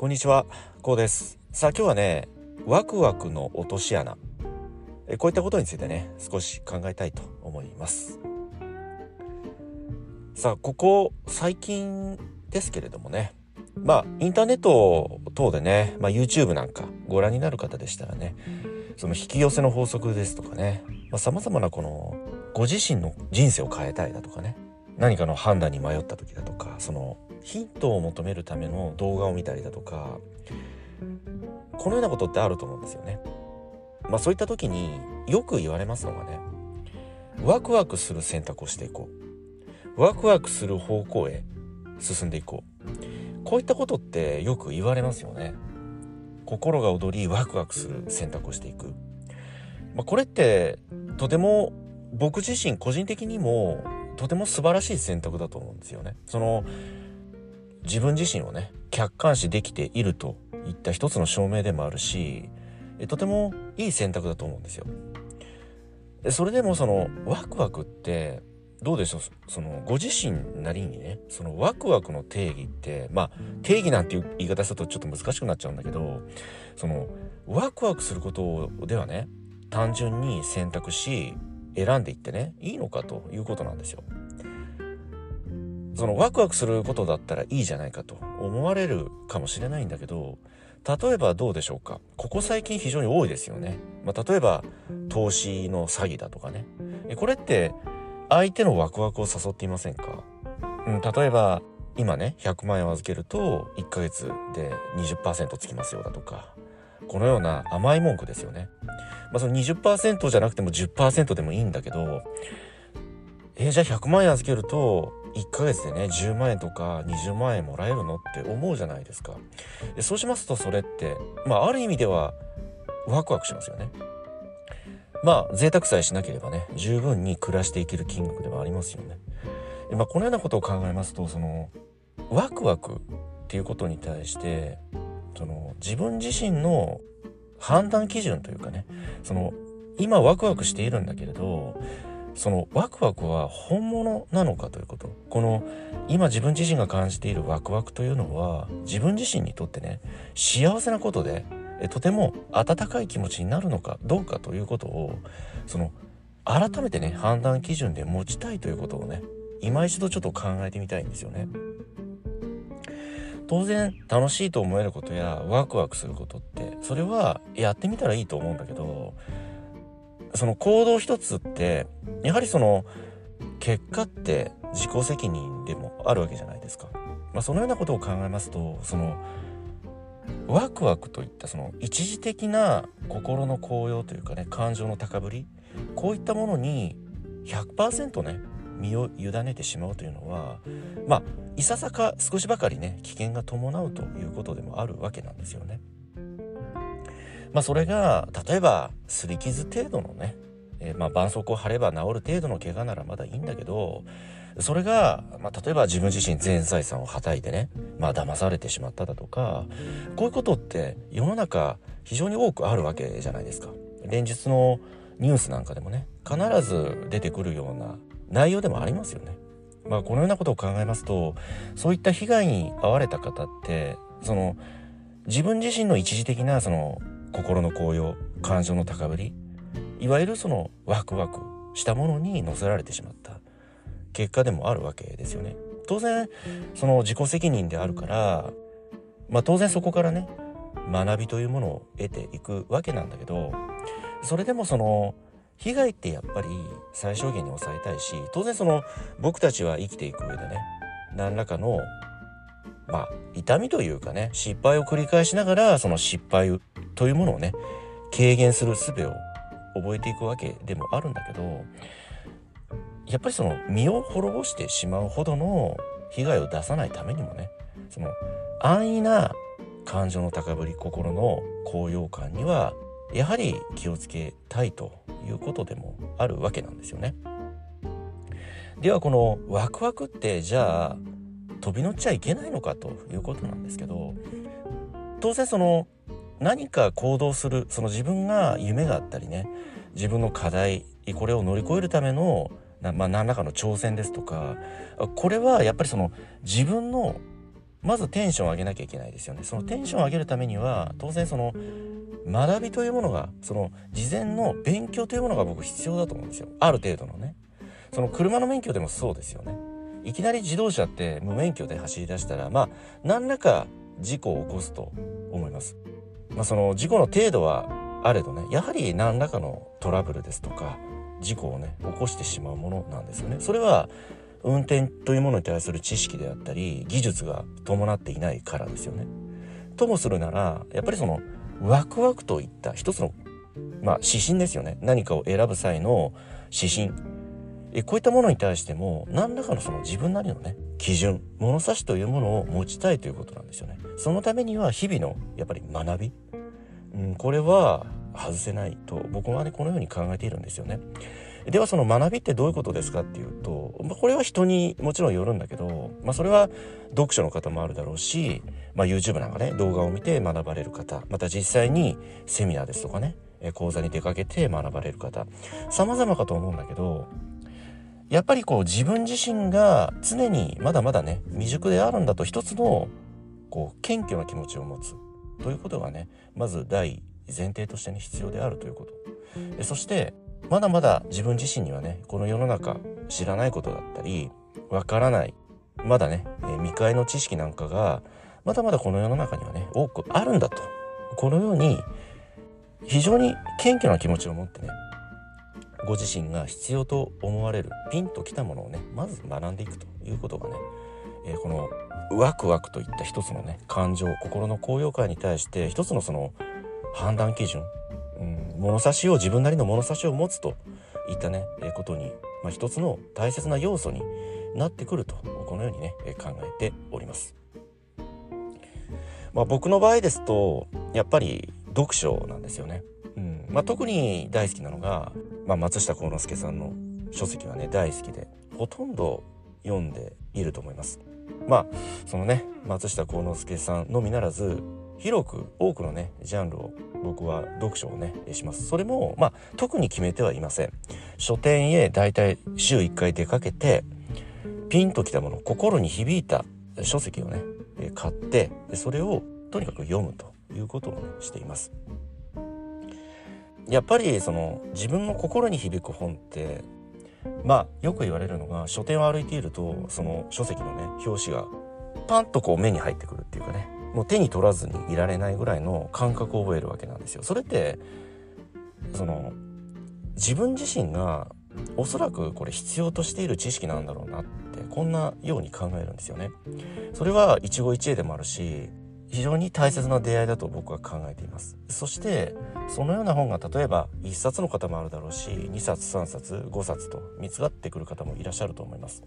こんにちは、こうです。さあ今日はね、ワクワクの落とし穴。こういったことについてね、少し考えたいと思います。さあ、ここ最近ですけれどもね、まあ、インターネット等でね、まあ、YouTube なんかご覧になる方でしたらね、その引き寄せの法則ですとかね、まあ、様々なこの、ご自身の人生を変えたいだとかね、何かの判断に迷った時だとか、そのヒントを求めるための動画を見たりだとかこのようなことってあると思うんですよね。まあそういった時によく言われますのがねワクワクする選択をしていこうワクワクする方向へ進んでいこうこういったことってよく言われますよね。心が躍りワクワクする選択をしていく。まあ、これってとても僕自身個人的にもとても素晴らしい選択だと思うんですよね。その自分自身をね客観視できているといった一つの証明でもあるしとてもいい選択だと思うんですよ。それでもそのワクワクってどうでしょう？そのご自身なりにねそのワクワクの定義ってまあ定義なんていう言い方するとちょっと難しくなっちゃうんだけどそのワクワクすることではね単純に選択し選んでいってねいいのかということなんですよ。そのワクワクすることだったらいいじゃないかと思われるかもしれないんだけど例えばどうでしょうか？ここ最近非常に多いですよね。まあ、例えば投資の詐欺だとかね。これって相手のワクワクを誘っていませんか、うん、例えば今ね100万円を預けると1ヶ月で20%つきますよだとかこのような甘い文句ですよね。まあ、その20%じゃなくても10%でもいいんだけどえー、じゃあ100万円預けると1ヶ月でね10万円とか20万円もらえるのって思うじゃないですか。でそうしますとそれってまあある意味ではワクワクしますよね。まあ贅沢さえしなければね十分に暮らしていける金額ではありますよね。で、まあ、このようなことを考えますとそのワクワクっていうことに対してその自分自身の判断基準というかねその今ワクワクしているんだけれどそのワクワクは本物なのかということこの今自分自身が感じているワクワクというのは自分自身にとってね幸せなことでとても温かい気持ちになるのかどうかということをその改めてね判断基準で持ちたいということをね今一度ちょっと考えてみたいんですよね。当然楽しいと思えることやワクワクすることってそれはやってみたらいいと思うんだけどその行動一つってやはりその結果って自己責任でもあるわけじゃないですか。まあ、そのようなことを考えますとそのワクワクといったその一時的な心の高揚というかね感情の高ぶりこういったものに100%ね身を委ねてしまうというのはまあいささか少しばかりね危険が伴うということでもあるわけなんですよね。まあ、それが例えば擦り傷程度のね、えー、まあ絆創膏を貼れば治る程度の怪我ならまだいいんだけどそれが、まあ、例えば自分自身全財産をはたいてね、まあ騙されてしまっただとかこういうことって世の中非常に多くあるわけじゃないですか。連日のニュースなんかでもね必ず出てくるような内容でもありますよね。まあ、このようなことを考えますとそういった被害に遭われた方ってその自分自身の一時的なその心の高揚感情の高ぶりいわゆるそのワクワクしたものに乗せられてしまった結果でもあるわけですよね。当然その自己責任であるからまあ当然そこからね学びというものを得ていくわけなんだけどそれでもその被害ってやっぱり最小限に抑えたいし当然その僕たちは生きていく上でね何らかのまあ痛みというかね失敗を繰り返しながらその失敗というものをね軽減する術を覚えていくわけでもあるんだけどやっぱりその身を滅ぼしてしまうほどの被害を出さないためにもねその安易な感情の高ぶり心の高揚感にはやはり気をつけたいということでもあるわけなんですよね。ではこのワクワクってじゃあ飛び乗っちゃいけないのかということなんですけど当然その何か行動するその自分が夢があったりね自分の課題これを乗り越えるためのまあ、何らかの挑戦ですとかこれはやっぱりその自分のまずテンションを上げなきゃいけないですよね。そのテンションを上げるためには当然その学びというものがその事前の勉強というものが僕必要だと思うんですよ。ある程度のね。その車の免許でもそうですよね。いきなり自動車って無免許で走り出したらまあ何らか事故を起こすと思います。まあその事故の程度はあれどねやはり何らかのトラブルですとか事故をね起こしてしまうものなんですよね。それは運転というものに対する知識であったり技術が伴っていないからですよね。ともするならやっぱりそのワクワクといった一つのまあ指針ですよね。何かを選ぶ際の指針。えこういったものに対しても何らかのその自分なりのね基準物差しというものを持ちたいということなんですよね。そのためには日々のやっぱり学び、うん、これは外せないと僕はねこのように考えているんですよね。ではその学びってどういうことですかっていうと、まあ、これは人にもちろんよるんだけど、まあ、それは読書の方もあるだろうし、まあ、YouTube なんかね動画を見て学ばれる方また実際にセミナーですとかね講座に出かけて学ばれる方様々かと思うんだけどやっぱりこう自分自身が常にまだまだね未熟であるんだと一つのこう謙虚な気持ちを持つ。ということがねまず第前提としてね必要であるということ。そしてまだまだ自分自身にはねこの世の中知らないことだったりわからないまだね、未開の知識なんかがまだまだこの世の中にはね多くあるんだと。このように非常に謙虚な気持ちを持ってねご自身が必要と思われるピンときたものをねまず学んでいくということがね、えー、このワクワクといった一つのね感情心の高揚感に対して一つのその判断基準うん、物差しを自分なりの物差しを持つといったね、えことに、まあ、一つの大切な要素になってくるとこのようにね、え考えております。まあ、僕の場合ですとやっぱり読書なんですよね。うんまあ、特に大好きなのが、まあ、松下幸之助さんの書籍はね大好きでほとんど読んでいると思います。まあそのね松下幸之助さんのみならず広く多くのねジャンルを僕は読書をねします。それもまあ特に決めてはいません。書店へだいたい週1回出かけてピンときたもの心に響いた書籍をね買ってそれをとにかく読むということを、ね、しています。やっぱりその自分の心に響く本ってまあよく言われるのが書店を歩いているとその書籍のね表紙がパンとこう目に入ってくるっていうかねもう手に取らずにいられないぐらいの感覚を覚えるわけなんですよ。それってその自分自身がおそらくこれ必要としている知識なんだろうなってこんなように考えるんですよね。それは一期一会でもあるし非常に大切な出会いだと僕は考えています。そしてそのような本が例えば1冊の方もあるだろうし2冊3冊5冊と見つかってくる方もいらっしゃると思います。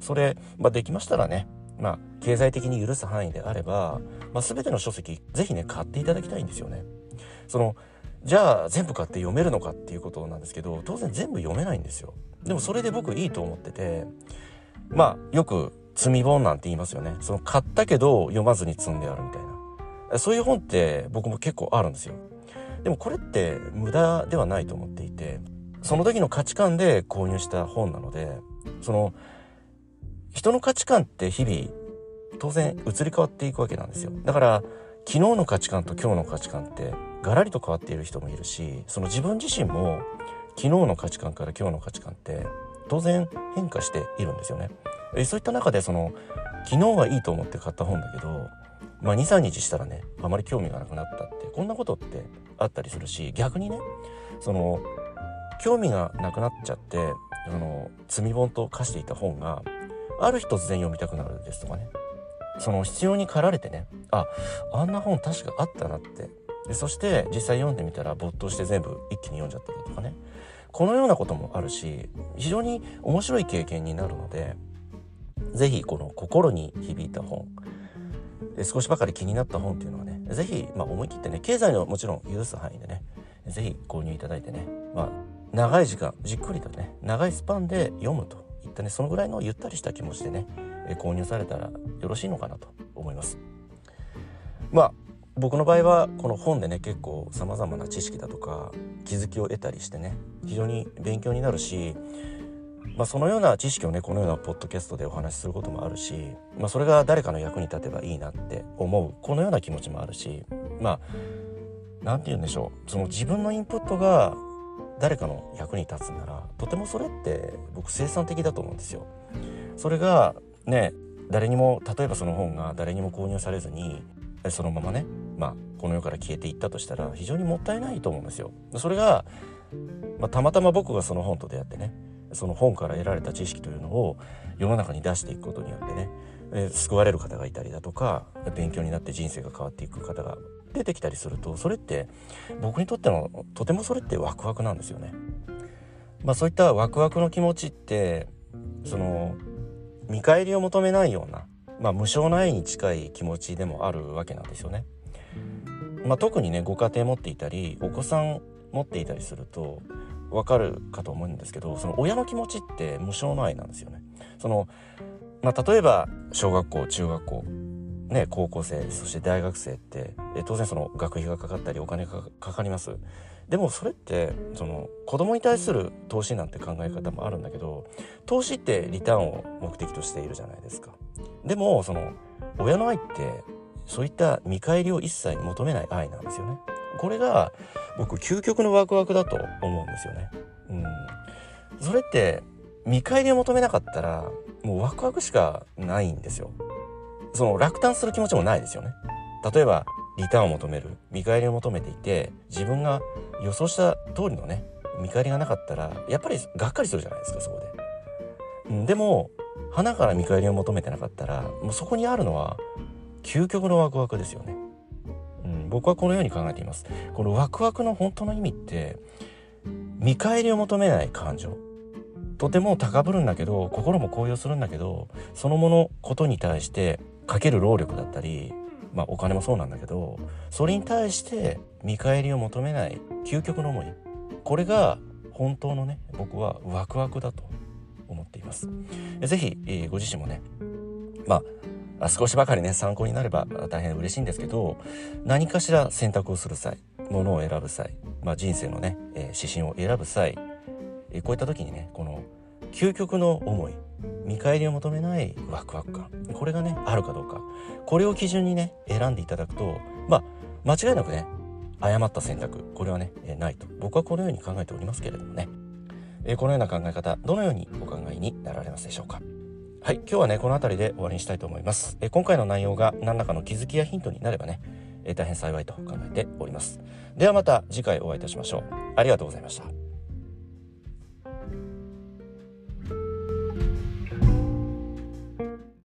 それ、まあ、できましたらねまあ、経済的に許す範囲であれば、まあ、全ての書籍ぜひね買っていただきたいんですよね。そのじゃあ全部買って読めるのかっていうことなんですけど当然全部読めないんですよ。でもそれで僕いいと思っててまあよく積み本なんて言いますよね。その買ったけど読まずに積んであるみたいな。そういう本って僕も結構あるんですよ。でもこれって無駄ではないと思っていてその時の価値観で購入した本なのでその人の価値観って日々当然移り変わっていくわけなんですよだから昨日の価値観と今日の価値観ってガラリと変わっている人もいるしその自分自身も昨日の価値観から今日の価値観って当然変化しているんですよねえそういった中でその昨日はいいと思って買った本だけどまあ23日したらねあまり興味がなくなったってこんなことってあったりするし逆にねその興味がなくなっちゃってあの積み本と化していた本がある日突然読みたくなるですとかね。その必要に駆られてねああんな本確かあったなって。でそして実際読んでみたら没頭して全部一気に読んじゃったりとかね。このようなこともあるし非常に面白い経験になるので是非この心に響いた本。少しばかり気になった本っていうのはね是非、まあ、思い切ってね経済のもちろん許す範囲でね是非購入いただいてね、まあ、長い時間じっくりとね長いスパンで読むといったねそのぐらいのゆったりした気持ちでね、購入されたらよろしいのかなと思います。まあ僕の場合はこの本でね結構さまざまな知識だとか気づきを得たりしてね非常に勉強になるしまあ、そのような知識をねこのようなポッドキャストでお話しすることもあるし、まあ、それが誰かの役に立てばいいなって思うこのような気持ちもあるしまあ何て言うんでしょうその自分のインプットが誰かの役に立つならとてもそれって僕生産的だと思うんですよ。それがね誰にも例えばその本が誰にも購入されずにそのままね、まあ、この世から消えていったとしたら非常にもったいないと思うんですよ。それが、まあ、たまたま僕がその本と出会ってねその本から得られた知識というのを世の中に出していくことによってね、え救われる方がいたりだとか勉強になって人生が変わっていく方が出てきたりするとそれって僕にとってのとてもそれってワクワクなんですよね。まあ、そういったワクワクの気持ちってその見返りを求めないような、まあ、無償の愛に近い気持ちでもあるわけなんですよね。まあ、特にねご家庭持っていたりお子さん持っていたりするとわかるかと思うんですけどその親の気持ちって無償の愛なんですよね。そのまあ、例えば小学校中学校ね、高校生そして大学生ってえ当然その学費がかかったりお金がかかります。でもそれってその子供に対する投資なんて考え方もあるんだけど投資ってリターンを目的としているじゃないですか。でもその親の愛ってそういった見返りを一切求めない愛なんですよね。これが僕究極のワクワクだと思うんですよねうんそれって見返りを求めなかったらもうワクワクしかないんですよその落胆する気持ちもないですよね。例えばリターンを求める見返りを求めていて自分が予想した通りのね見返りがなかったらやっぱりがっかりするじゃないですかそこで。うん、でも花から見返りを求めてなかったらもうそこにあるのは究極のワクワクですよね。僕はこのように考えています。このワクワクの本当の意味って見返りを求めない感情。とても高ぶるんだけど心も高揚するんだけどそのものことに対してかける労力だったり、まあ、お金もそうなんだけどそれに対して見返りを求めない究極の思い。これが本当のね僕はワクワクだと思っています。是非、ご自身もねまあ少しばかりね参考になれば大変嬉しいんですけど何かしら選択をする際ものを選ぶ際、まあ、人生のね、えー、指針を選ぶ際、えー、こういった時にねこの究極の思い見返りを求めないワクワク感これがねあるかどうかこれを基準にね選んでいただくとまあ間違いなくね誤った選択これはね、えないと。僕はこのように考えておりますけれどもね、えこのような考え方どのようにお考えになられますでしょうか？はい今日はねこの辺りで終わりにしたいと思います、え今回の内容が何らかの気づきやヒントになればね、え大変幸いと考えております。ではまた次回お会いいたしましょう。ありがとうございました。